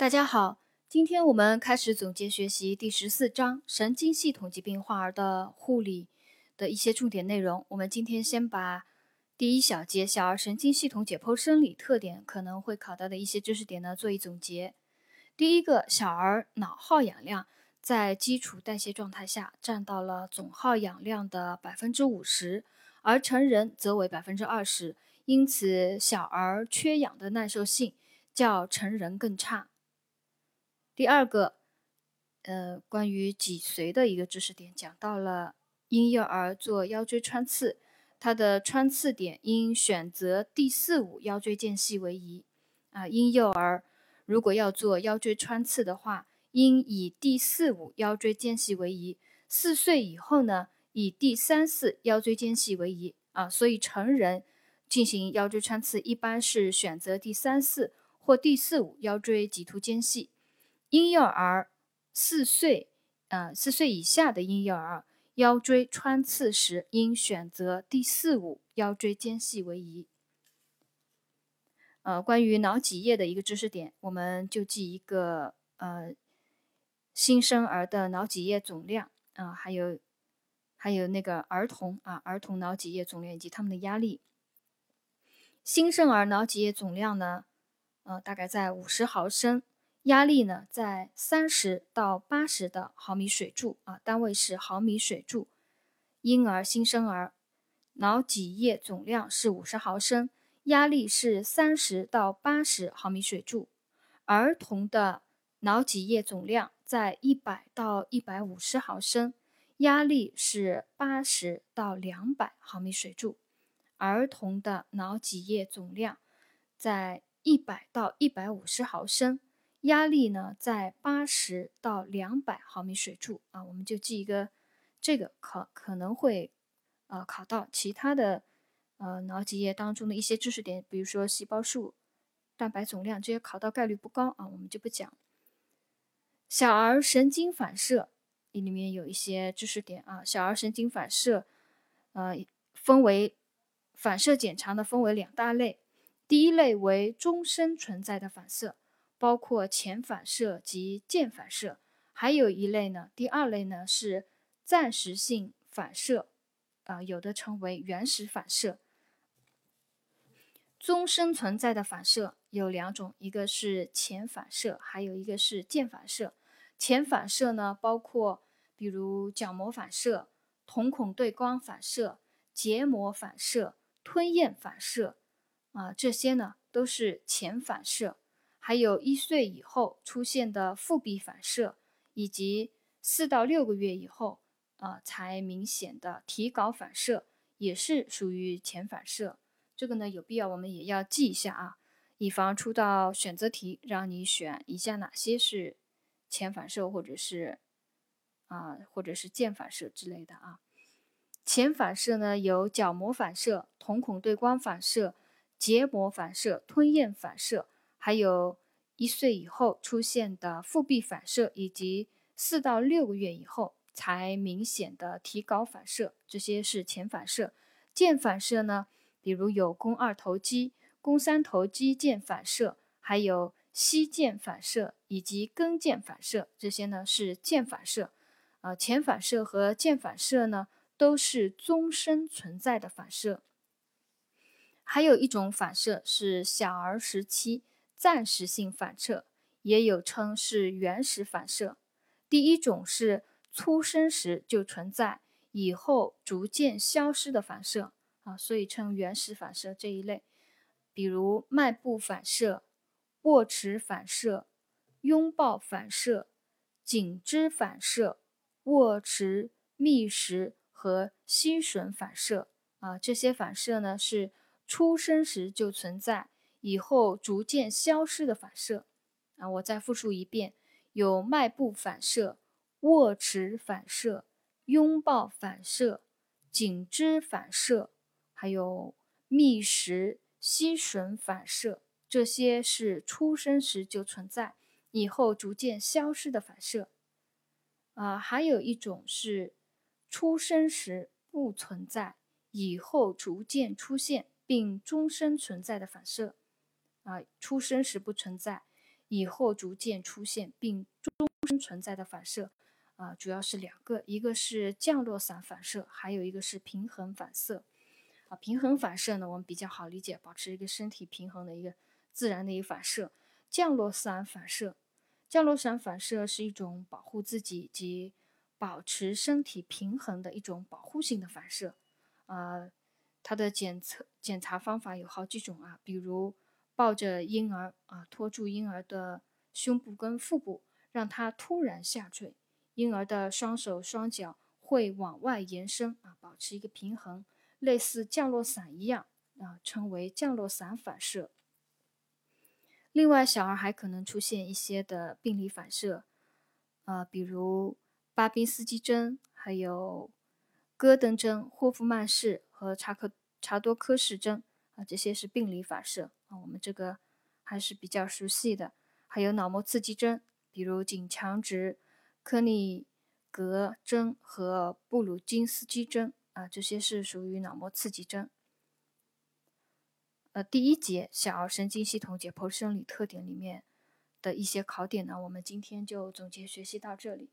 大家好，今天我们开始总结学习第十四章神经系统疾病患儿的护理的一些重点内容。我们今天先把第一小节小儿神经系统解剖生理特点可能会考到的一些知识点呢做一总结。第一个，小儿脑耗氧量在基础代谢状态下占到了总耗氧量的百分之五十，而成人则为百分之二十，因此小儿缺氧的耐受性较成人更差。第二个，呃，关于脊髓的一个知识点，讲到了婴幼儿做腰椎穿刺，它的穿刺点应选择第四五腰椎间隙为宜。啊，婴幼儿如果要做腰椎穿刺的话，应以第四五腰椎间隙为宜。四岁以后呢，以第三四腰椎间隙为宜。啊，所以成人进行腰椎穿刺，一般是选择第三四或第四五腰椎棘突间隙。婴幼儿四岁，呃，四岁以下的婴幼儿腰椎穿刺时，应选择第四五腰椎间隙为宜。呃，关于脑脊液的一个知识点，我们就记一个，呃，新生儿的脑脊液总量啊，还有还有那个儿童啊，儿童脑脊液总量以及他们的压力。新生儿脑脊液总量呢，呃，大概在五十毫升。压力呢，在三十到八十的毫米水柱啊，单位是毫米水柱。婴儿、新生儿脑脊液总量是五十毫升，压力是三十到八十毫米水柱。儿童的脑脊液总量在一百到一百五十毫升，压力是八十到两百毫米水柱。儿童的脑脊液总量在一百到一百五十毫升。压力呢，在八十到两百毫米水柱啊，我们就记一个，这个考可能会呃考到其他的呃脑脊液当中的一些知识点，比如说细胞数、蛋白总量这些考到概率不高啊，我们就不讲。小儿神经反射里面有一些知识点啊，小儿神经反射呃分为反射检查呢，分为两大类，第一类为终身存在的反射。包括前反射及渐反射，还有一类呢。第二类呢是暂时性反射，啊，有的称为原始反射。终身存在的反射有两种，一个是前反射，还有一个是渐反射。前反射呢，包括比如角膜反射、瞳孔对光反射、结膜反射、吞咽反射，啊，这些呢都是前反射。还有一岁以后出现的腹壁反射，以及四到六个月以后，啊才明显的提睾反射，也是属于前反射。这个呢有必要我们也要记一下啊，以防出到选择题让你选以下哪些是前反射，或者是啊或者是渐反射之类的啊。前反射呢有角膜反射、瞳孔对光反射、结膜反射、吞咽反射。还有一岁以后出现的腹壁反射，以及四到六个月以后才明显的提睾反射，这些是前反射。腱反射呢，比如有肱二头肌、肱三头肌腱反射，还有膝腱反射以及跟腱反射，这些呢是腱反射。啊，前反射和腱反射呢都是终身存在的反射。还有一种反射是小儿时期。暂时性反射也有称是原始反射。第一种是出生时就存在，以后逐渐消失的反射啊，所以称原始反射这一类。比如迈步反射、握持反射、拥抱反射、颈肢反射、握持、觅食和吸吮反射啊，这些反射呢是出生时就存在。以后逐渐消失的反射啊，我再复述一遍：有迈步反射、握持反射、拥抱反射、颈支反射，还有觅食、吸吮反射，这些是出生时就存在，以后逐渐消失的反射。啊，还有一种是出生时不存在，以后逐渐出现并终身存在的反射。啊，出生时不存在，以后逐渐出现并终身存在的反射，啊，主要是两个，一个是降落伞反射，还有一个是平衡反射。啊，平衡反射呢，我们比较好理解，保持一个身体平衡的一个自然的一个反射。降落伞反射，降落伞反射是一种保护自己及保持身体平衡的一种保护性的反射。啊，它的检测检查方法有好几种啊，比如抱着婴儿啊，托住婴儿的胸部跟腹部，让他突然下坠，婴儿的双手双脚会往外延伸啊，保持一个平衡。类似降落伞一样啊，称为降落伞反射。另外，小儿还可能出现一些的病理反射，呃，比如巴宾斯基针、还有戈登针、霍夫曼氏和查克查多科氏针这些是病理反射啊，我们这个还是比较熟悉的。还有脑膜刺激针，比如颈强直科尼格针和布鲁金斯基针。啊，这些是属于脑膜刺激针。呃，第一节小儿神经系统解剖生理特点里面的一些考点呢，我们今天就总结学习到这里。